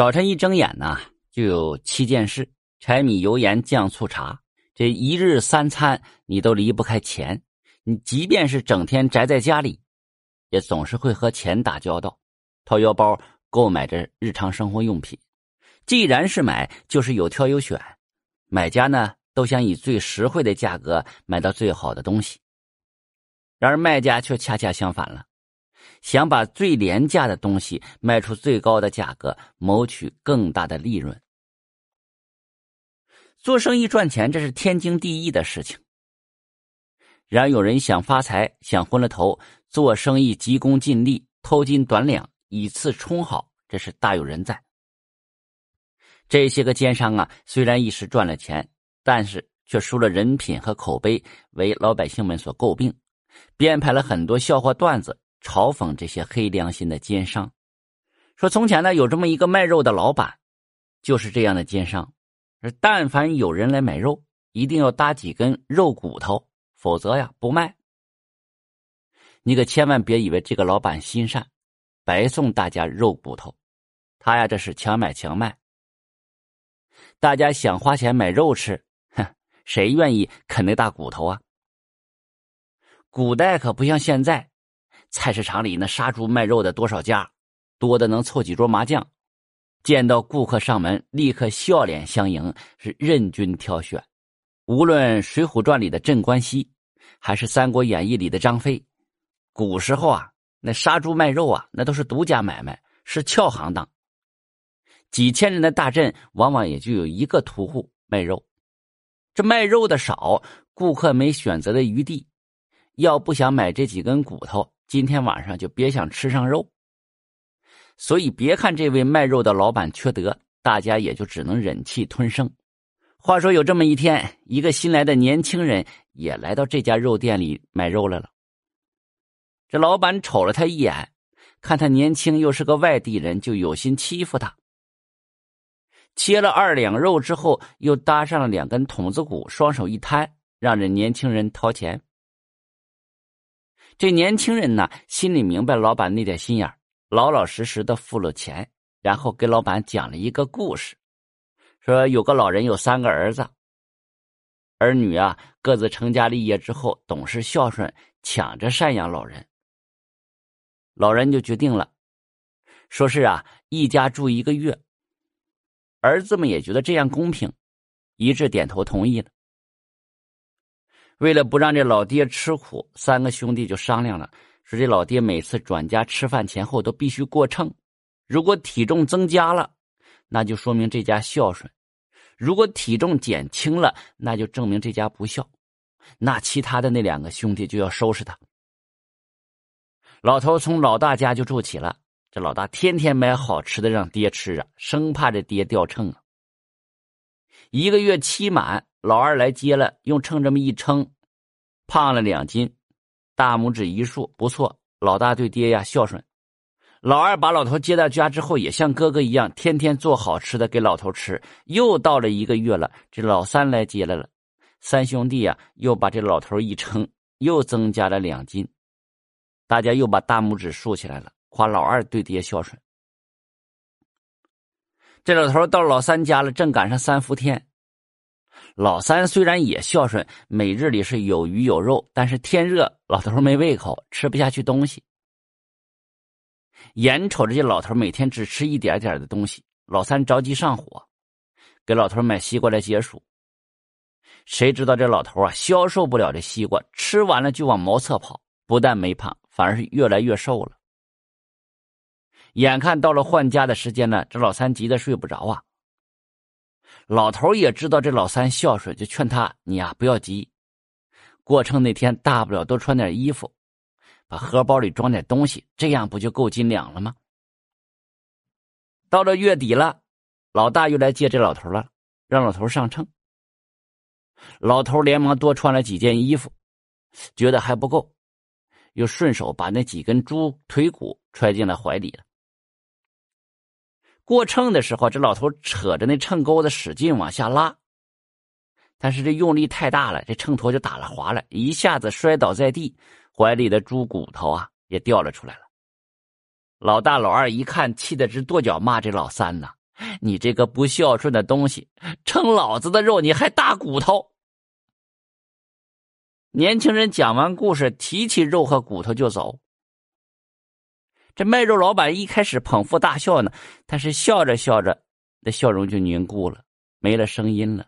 早晨一睁眼呢，就有七件事：柴米油盐酱醋茶。这一日三餐，你都离不开钱。你即便是整天宅在家里，也总是会和钱打交道，掏腰包购买着日常生活用品。既然是买，就是有挑有选。买家呢，都想以最实惠的价格买到最好的东西。然而卖家却恰恰相反了，想把最廉价的东西卖出最高的价格，谋取更大的利润。做生意赚钱，这是天经地义的事情。然而有人想发财，想昏了头，做生意急功近利，偷斤短两，以次充好，这是大有人在。这些个奸商啊，虽然一时赚了钱，但是却输了人品和口碑，为老百姓们所诟病，编排了很多笑话段子，嘲讽这些黑良心的奸商。说从前呢，有这么一个卖肉的老板，就是这样的奸商，但凡有人来买肉，一定要搭几根肉骨头。否则呀，不卖。你可千万别以为这个老板心善，白送大家肉骨头。他呀，这是强买强卖。大家想花钱买肉吃，哼，谁愿意啃那大骨头啊？古代可不像现在，菜市场里那杀猪卖肉的多少家，多的能凑几桌麻将。见到顾客上门，立刻笑脸相迎，是任君挑选。无论《水浒传》里的镇关西，还是《三国演义》里的张飞，古时候啊，那杀猪卖肉啊，那都是独家买卖，是俏行当。几千人的大镇，往往也就有一个屠户卖肉。这卖肉的少，顾客没选择的余地，要不想买这几根骨头，今天晚上就别想吃上肉。所以，别看这位卖肉的老板缺德，大家也就只能忍气吞声。话说有这么一天，一个新来的年轻人也来到这家肉店里买肉来了。这老板瞅了他一眼，看他年轻又是个外地人，就有心欺负他。切了二两肉之后，又搭上了两根筒子骨，双手一摊，让这年轻人掏钱。这年轻人呢，心里明白老板那点心眼老老实实的付了钱，然后给老板讲了一个故事。说有个老人有三个儿子，儿女啊各自成家立业之后，懂事孝顺，抢着赡养老人。老人就决定了，说是啊一家住一个月。儿子们也觉得这样公平，一致点头同意了。为了不让这老爹吃苦，三个兄弟就商量了，说这老爹每次转家吃饭前后都必须过秤，如果体重增加了。那就说明这家孝顺，如果体重减轻了，那就证明这家不孝，那其他的那两个兄弟就要收拾他。老头从老大家就住起了，这老大天天买好吃的让爹吃啊，生怕这爹掉秤啊。一个月期满，老二来接了，用秤这么一称，胖了两斤，大拇指一竖，不错，老大对爹呀孝顺。老二把老头接到家之后，也像哥哥一样，天天做好吃的给老头吃。又到了一个月了，这老三来接来了，三兄弟啊，又把这老头一称，又增加了两斤。大家又把大拇指竖起来了，夸老二对爹孝顺。这老头到老三家了，正赶上三伏天。老三虽然也孝顺，每日里是有鱼有肉，但是天热，老头没胃口，吃不下去东西。眼瞅着这老头每天只吃一点点的东西，老三着急上火，给老头买西瓜来解暑。谁知道这老头啊，消受不了这西瓜，吃完了就往茅厕跑，不但没胖，反而是越来越瘦了。眼看到了换家的时间了，这老三急得睡不着啊。老头也知道这老三孝顺，就劝他：“你呀，不要急，过秤那天大不了多穿点衣服。”把荷包里装点东西，这样不就够斤两了吗？到了月底了，老大又来接这老头了，让老头上秤。老头连忙多穿了几件衣服，觉得还不够，又顺手把那几根猪腿骨揣进了怀里了。过秤的时候，这老头扯着那秤钩子使劲往下拉，但是这用力太大了，这秤砣就打了滑了，一下子摔倒在地。怀里的猪骨头啊，也掉了出来了。老大、老二一看，气得直跺脚，骂这老三呢：“你这个不孝顺的东西，称老子的肉你还大骨头！年轻人讲完故事，提起肉和骨头就走。这卖肉老板一开始捧腹大笑呢，但是笑着笑着，那笑容就凝固了，没了声音了。